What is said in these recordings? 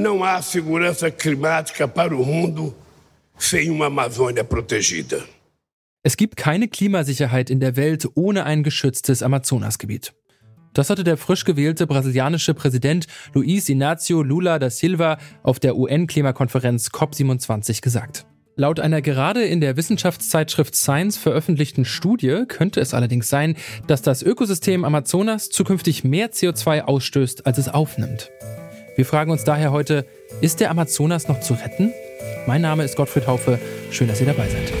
não há segurança climática para o mundo sem uma Amazônia protegida. Es gibt keine Klimasicherheit in der Welt ohne ein geschütztes Amazonasgebiet. Das hatte der frisch gewählte brasilianische Präsident Luiz Inácio Lula da Silva auf der UN-Klimakonferenz COP27 gesagt. Laut einer gerade in der Wissenschaftszeitschrift Science veröffentlichten Studie könnte es allerdings sein, dass das Ökosystem Amazonas zukünftig mehr CO2 ausstößt, als es aufnimmt. Wir fragen uns daher heute, ist der Amazonas noch zu retten? Mein Name ist Gottfried Haufe. Schön, dass ihr dabei seid.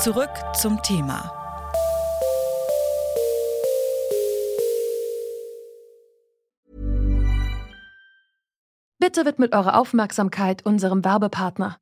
Zurück zum Thema. Bitte widmet eure Aufmerksamkeit unserem Werbepartner.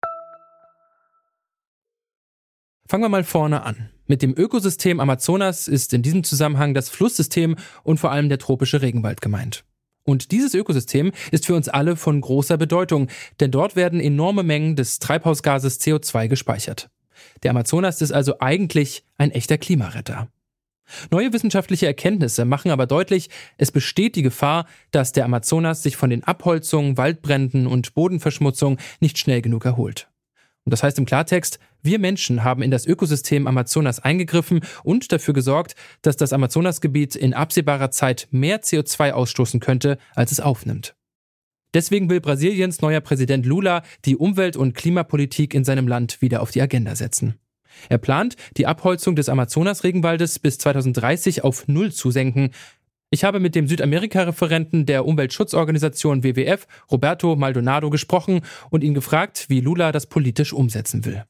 Fangen wir mal vorne an. Mit dem Ökosystem Amazonas ist in diesem Zusammenhang das Flusssystem und vor allem der tropische Regenwald gemeint. Und dieses Ökosystem ist für uns alle von großer Bedeutung, denn dort werden enorme Mengen des Treibhausgases CO2 gespeichert. Der Amazonas ist also eigentlich ein echter Klimaretter. Neue wissenschaftliche Erkenntnisse machen aber deutlich, es besteht die Gefahr, dass der Amazonas sich von den Abholzungen, Waldbränden und Bodenverschmutzung nicht schnell genug erholt. Und das heißt im Klartext, wir Menschen haben in das Ökosystem Amazonas eingegriffen und dafür gesorgt, dass das Amazonasgebiet in absehbarer Zeit mehr CO2 ausstoßen könnte, als es aufnimmt. Deswegen will Brasiliens neuer Präsident Lula die Umwelt- und Klimapolitik in seinem Land wieder auf die Agenda setzen. Er plant, die Abholzung des Amazonas-Regenwaldes bis 2030 auf Null zu senken. Ich habe mit dem Südamerika-Referenten der Umweltschutzorganisation WWF, Roberto Maldonado, gesprochen und ihn gefragt, wie Lula das politisch umsetzen will.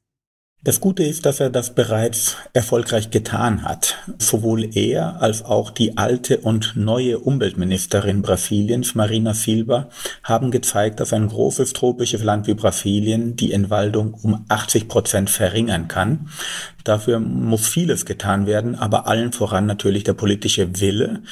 Das Gute ist, dass er das bereits erfolgreich getan hat. Sowohl er als auch die alte und neue Umweltministerin Brasiliens, Marina Silva, haben gezeigt, dass ein großes tropisches Land wie Brasilien die Entwaldung um 80 Prozent verringern kann. Dafür muss vieles getan werden, aber allen voran natürlich der politische Wille,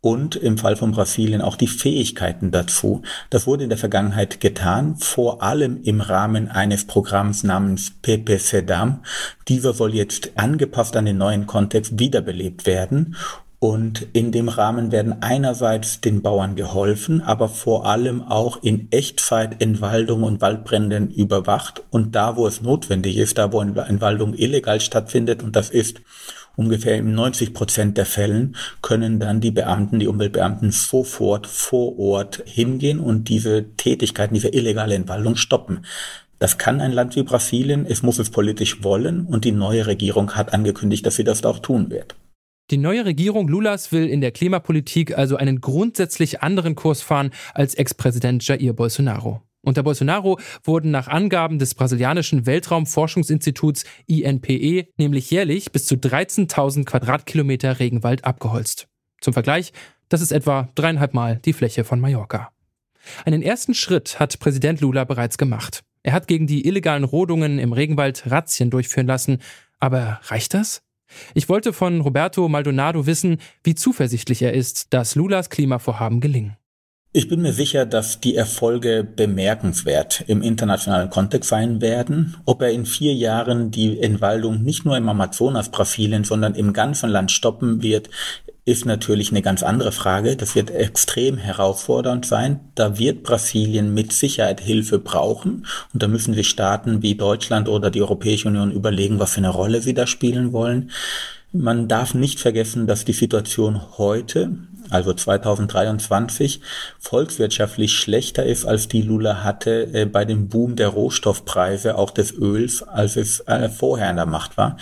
und im Fall von Brasilien auch die Fähigkeiten dazu. Das wurde in der Vergangenheit getan, vor allem im Rahmen eines Programms namens Pepe Sedam. Dieser soll jetzt angepasst an den neuen Kontext wiederbelebt werden und in dem Rahmen werden einerseits den Bauern geholfen, aber vor allem auch in Echtzeit Entwaldung und Waldbränden überwacht. Und da, wo es notwendig ist, da, wo Entwaldung illegal stattfindet, und das ist ungefähr in 90 Prozent der Fällen können dann die Beamten, die Umweltbeamten sofort vor Ort hingehen und diese Tätigkeiten, diese illegale Entwaldung stoppen. Das kann ein Land wie Brasilien, es muss es politisch wollen und die neue Regierung hat angekündigt, dass sie das auch tun wird. Die neue Regierung Lulas will in der Klimapolitik also einen grundsätzlich anderen Kurs fahren als Ex-Präsident Jair Bolsonaro. Unter Bolsonaro wurden nach Angaben des brasilianischen Weltraumforschungsinstituts INPE nämlich jährlich bis zu 13.000 Quadratkilometer Regenwald abgeholzt. Zum Vergleich, das ist etwa dreieinhalb Mal die Fläche von Mallorca. Einen ersten Schritt hat Präsident Lula bereits gemacht. Er hat gegen die illegalen Rodungen im Regenwald Razzien durchführen lassen. Aber reicht das? Ich wollte von Roberto Maldonado wissen, wie zuversichtlich er ist, dass Lulas Klimavorhaben gelingen. Ich bin mir sicher, dass die Erfolge bemerkenswert im internationalen Kontext sein werden. Ob er in vier Jahren die Entwaldung nicht nur im Amazonas Brasilien, sondern im ganzen Land stoppen wird, ist natürlich eine ganz andere Frage. Das wird extrem herausfordernd sein. Da wird Brasilien mit Sicherheit Hilfe brauchen. Und da müssen sich Staaten wie Deutschland oder die Europäische Union überlegen, was für eine Rolle sie da spielen wollen. Man darf nicht vergessen, dass die Situation heute also 2023, volkswirtschaftlich schlechter ist, als die Lula hatte äh, bei dem Boom der Rohstoffpreise, auch des Öls, als es äh, vorher in der Macht war.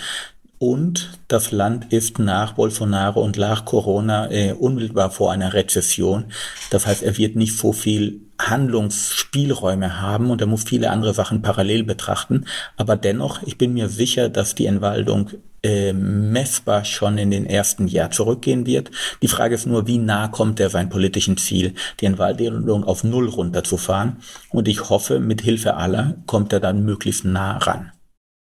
Und das Land ist nach Bolsonaro und nach Corona äh, unmittelbar vor einer Rezession. Das heißt, er wird nicht so viel Handlungsspielräume haben und er muss viele andere Sachen parallel betrachten. Aber dennoch, ich bin mir sicher, dass die Entwaldung äh, messbar schon in den ersten Jahr zurückgehen wird. Die Frage ist nur, wie nah kommt er seinem politischen Ziel, die Entwaldung auf Null runterzufahren. Und ich hoffe, mit Hilfe aller kommt er dann möglichst nah ran.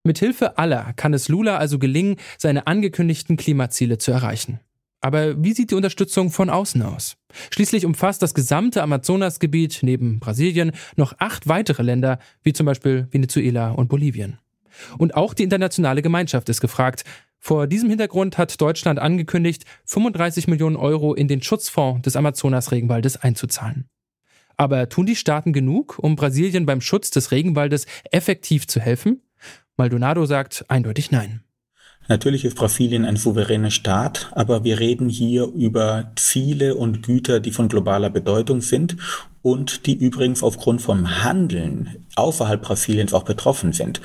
Mit Hilfe aller kann es Lula also gelingen, seine angekündigten Klimaziele zu erreichen. Aber wie sieht die Unterstützung von außen aus? Schließlich umfasst das gesamte Amazonasgebiet neben Brasilien noch acht weitere Länder, wie zum Beispiel Venezuela und Bolivien. Und auch die internationale Gemeinschaft ist gefragt. Vor diesem Hintergrund hat Deutschland angekündigt, 35 Millionen Euro in den Schutzfonds des Amazonas-Regenwaldes einzuzahlen. Aber tun die Staaten genug, um Brasilien beim Schutz des Regenwaldes effektiv zu helfen? Maldonado sagt eindeutig nein. Natürlich ist Brasilien ein souveräner Staat, aber wir reden hier über Ziele und Güter, die von globaler Bedeutung sind und die übrigens aufgrund vom Handeln außerhalb Brasiliens auch betroffen sind.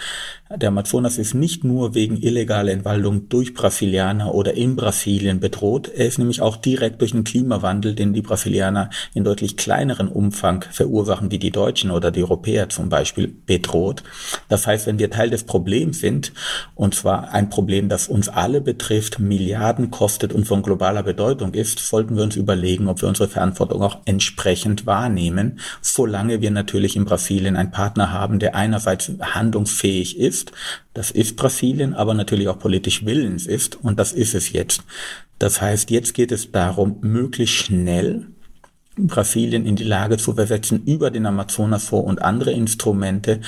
Der Amazonas ist nicht nur wegen illegaler Entwaldung durch Brasilianer oder in Brasilien bedroht, er ist nämlich auch direkt durch den Klimawandel, den die Brasilianer in deutlich kleineren Umfang verursachen wie die Deutschen oder die Europäer zum Beispiel, bedroht. Das heißt, wenn wir Teil des Problems sind, und zwar ein Problem, das uns alle betrifft, Milliarden kostet und von globaler Bedeutung ist, sollten wir uns überlegen, ob wir unsere Verantwortung auch entsprechend wahrnehmen nehmen, solange wir natürlich in Brasilien einen Partner haben, der einerseits handlungsfähig ist, das ist Brasilien, aber natürlich auch politisch willens ist und das ist es jetzt. Das heißt, jetzt geht es darum, möglichst schnell Brasilien in die Lage zu versetzen, über den Amazonasfonds und andere Instrumente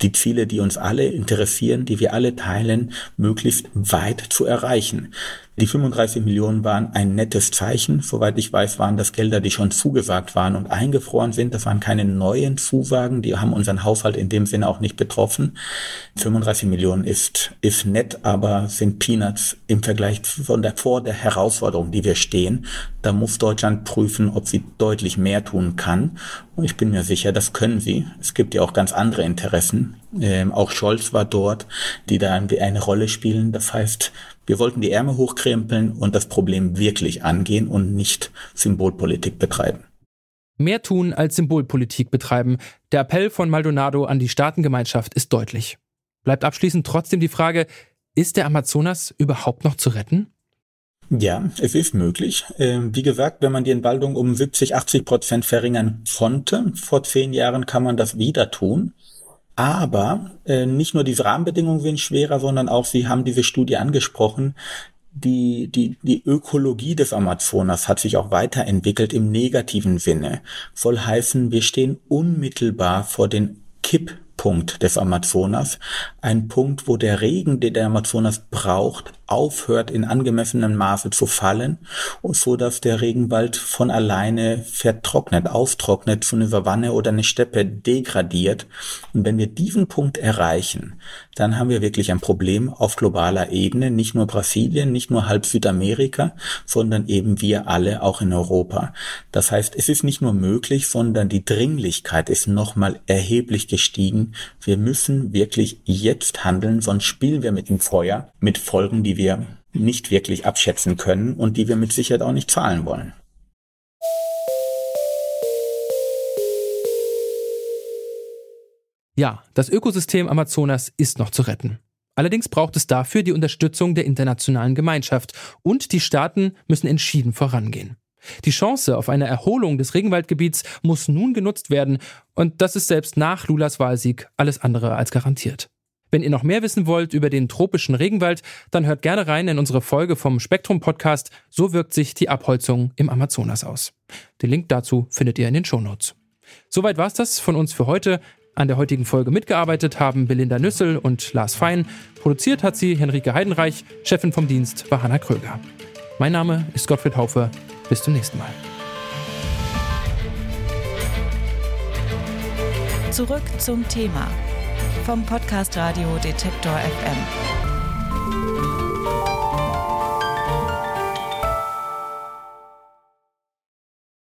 die Ziele, die uns alle interessieren, die wir alle teilen, möglichst weit zu erreichen. Die 35 Millionen waren ein nettes Zeichen. Soweit ich weiß, waren das Gelder, die schon zugesagt waren und eingefroren sind. Das waren keine neuen Zusagen. Die haben unseren Haushalt in dem Sinne auch nicht betroffen. 35 Millionen ist, ist nett, aber sind Peanuts im Vergleich von der, vor der Herausforderung, die wir stehen. Da muss Deutschland prüfen, ob sie deutlich mehr tun kann. Und ich bin mir sicher, das können sie. Es gibt ja auch ganz andere Interessen. Ähm, auch Scholz war dort, die da eine Rolle spielen. Das heißt, wir wollten die Ärmel hochkrempeln und das Problem wirklich angehen und nicht Symbolpolitik betreiben. Mehr tun als Symbolpolitik betreiben. Der Appell von Maldonado an die Staatengemeinschaft ist deutlich. Bleibt abschließend trotzdem die Frage, ist der Amazonas überhaupt noch zu retten? Ja, es ist möglich. Ähm, wie gesagt, wenn man die Entwaldung um 70, 80 Prozent verringern konnte, vor zehn Jahren kann man das wieder tun. Aber äh, nicht nur diese Rahmenbedingungen sind schwerer, sondern auch, Sie haben diese Studie angesprochen, die, die, die Ökologie des Amazonas hat sich auch weiterentwickelt im negativen Sinne. Soll heißen, wir stehen unmittelbar vor den Kipppunkt des Amazonas. Ein Punkt, wo der Regen, den der Amazonas braucht, aufhört in angemessenem Maße zu fallen und so dass der Regenwald von alleine vertrocknet, austrocknet, zu einer Savanne oder eine Steppe degradiert. Und wenn wir diesen Punkt erreichen, dann haben wir wirklich ein Problem auf globaler Ebene, nicht nur Brasilien, nicht nur halb Südamerika, sondern eben wir alle auch in Europa. Das heißt, es ist nicht nur möglich, sondern die Dringlichkeit ist nochmal erheblich gestiegen. Wir müssen wirklich jetzt handeln, sonst spielen wir mit dem Feuer, mit Folgen, die wir nicht wirklich abschätzen können und die wir mit Sicherheit auch nicht zahlen wollen. Ja, das Ökosystem Amazonas ist noch zu retten. Allerdings braucht es dafür die Unterstützung der internationalen Gemeinschaft und die Staaten müssen entschieden vorangehen. Die Chance auf eine Erholung des Regenwaldgebiets muss nun genutzt werden und das ist selbst nach Lulas Wahlsieg alles andere als garantiert. Wenn ihr noch mehr wissen wollt über den tropischen Regenwald, dann hört gerne rein in unsere Folge vom Spektrum Podcast. So wirkt sich die Abholzung im Amazonas aus. Den Link dazu findet ihr in den Shownotes. Soweit war's das von uns für heute. An der heutigen Folge mitgearbeitet haben Belinda Nüssel und Lars Fein. Produziert hat sie Henrike Heidenreich. Chefin vom Dienst war Hanna Kröger. Mein Name ist Gottfried Haufe. Bis zum nächsten Mal. Zurück zum Thema vom Podcast Radio Detektor FM.